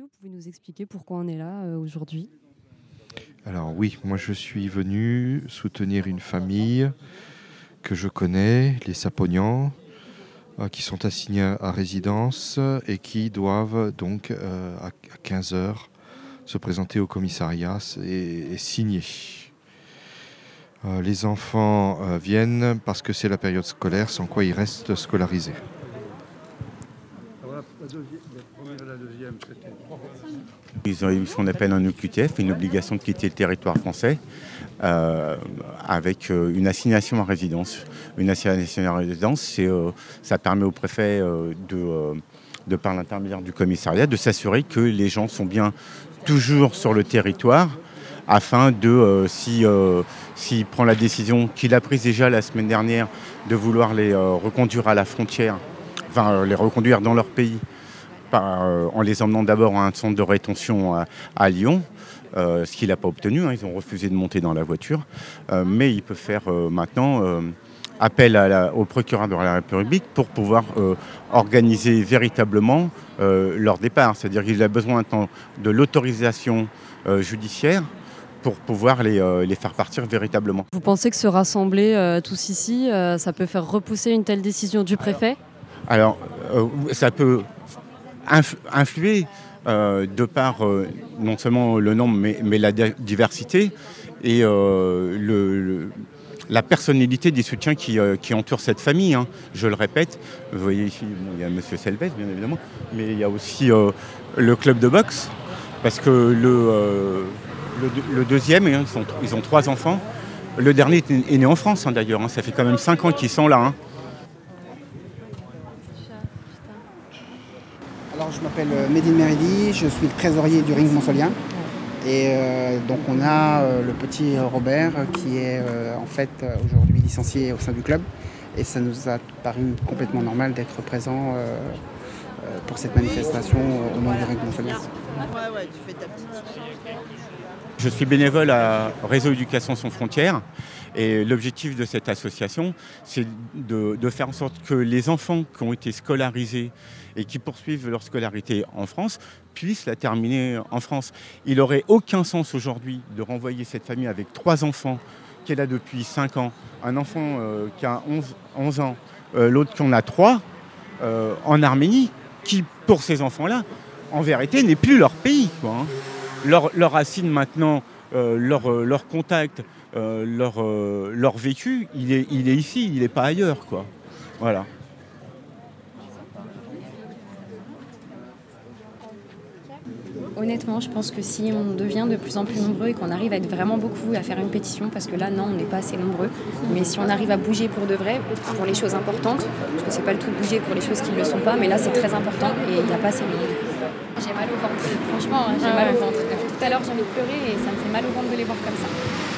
Vous pouvez nous expliquer pourquoi on est là euh, aujourd'hui? Alors oui, moi je suis venu soutenir une famille que je connais, les Sapognans, euh, qui sont assignés à résidence et qui doivent donc euh, à 15 heures se présenter au commissariat et, signer. Les enfants viennent parce que c'est la période scolaire, sans quoi ils restent scolarisés. Ils ont eu ce qu'on appelle un OQTF, une obligation de quitter le territoire français, euh, avec euh, une assignation à résidence. Une assignation à résidence, euh, ça permet au préfet de, de, par l'intermédiaire du commissariat, de s'assurer que les gens sont bien toujours sur le territoire, afin de, euh, si, s'il prend la décision qu'il a prise déjà la semaine dernière, de vouloir les reconduire à la frontière, enfin les reconduire dans leur pays, par, euh, en les emmenant d'abord à un centre de rétention à, à Lyon, euh, ce qu'il n'a pas obtenu. hein, ils ont refusé de monter dans la voiture. Euh, mais il peut faire euh, maintenant appel à la- au procureur de la République pour pouvoir organiser véritablement leur départ. C'est-à-dire qu'il a besoin de l'autorisation judiciaire pour pouvoir les, euh, les faire partir véritablement. Vous pensez que se rassembler euh, tous ici, euh, ça peut faire repousser une telle décision du préfet? Alors, ça peut influer euh, de par euh, non seulement le nombre, mais, mais la di- diversité et euh, le, la personnalité des soutiens qui, qui entourent cette famille. hein. Je le répète, vous voyez ici, il y a M. Selves, bien évidemment, mais il y a aussi le club de boxe, parce que le, le, deux- le deuxième, hein, ils, ils ont trois enfants. Le dernier est né en France, hein, d'ailleurs. Ça fait quand même cinq ans qu'ils sont là. hein. Alors je m'appelle euh, Médine Meridi, je suis le trésorier du Ring Monsolien. Et euh, donc on a euh, le petit Robert qui est euh, en fait aujourd'hui licencié au sein du club. Et ça nous a paru complètement normal d'être présent pour cette manifestation au nom du Ring Monsolien. Ouais, ouais, tu fais ta petite. Je suis bénévole à Réseau Éducation sans frontières et l'objectif de cette association, c'est de, faire en sorte que les enfants qui ont été scolarisés et qui poursuivent leur scolarité en France puissent la terminer en France. Il n'aurait aucun sens aujourd'hui de renvoyer cette famille avec trois enfants est là depuis 5 ans, un enfant euh, qui a 11, 11 ans, euh, l'autre qui en a 3, euh, en Arménie, qui pour ces enfants-là, en vérité, n'est plus leur pays. Hein leur, racine maintenant, leur contact, euh, leur, euh, leur vécu, il est, il est ici, il n'est pas ailleurs. Quoi. Voilà. Honnêtement, je pense que si on devient de plus en plus nombreux et qu'on arrive à être vraiment beaucoup à faire une pétition, parce que là, non, on n'est pas assez nombreux, mais si on arrive à bouger pour de vrai, pour les choses importantes, parce que c'est pas le tout de bouger pour les choses qui ne le sont pas, mais là, c'est très important et il n'y a pas assez de monde. J'ai mal au ventre, franchement, hein, j'ai mal au ventre. Depuis tout à l'heure, j'ai envie de pleurer et ça me fait mal au ventre de les voir comme ça.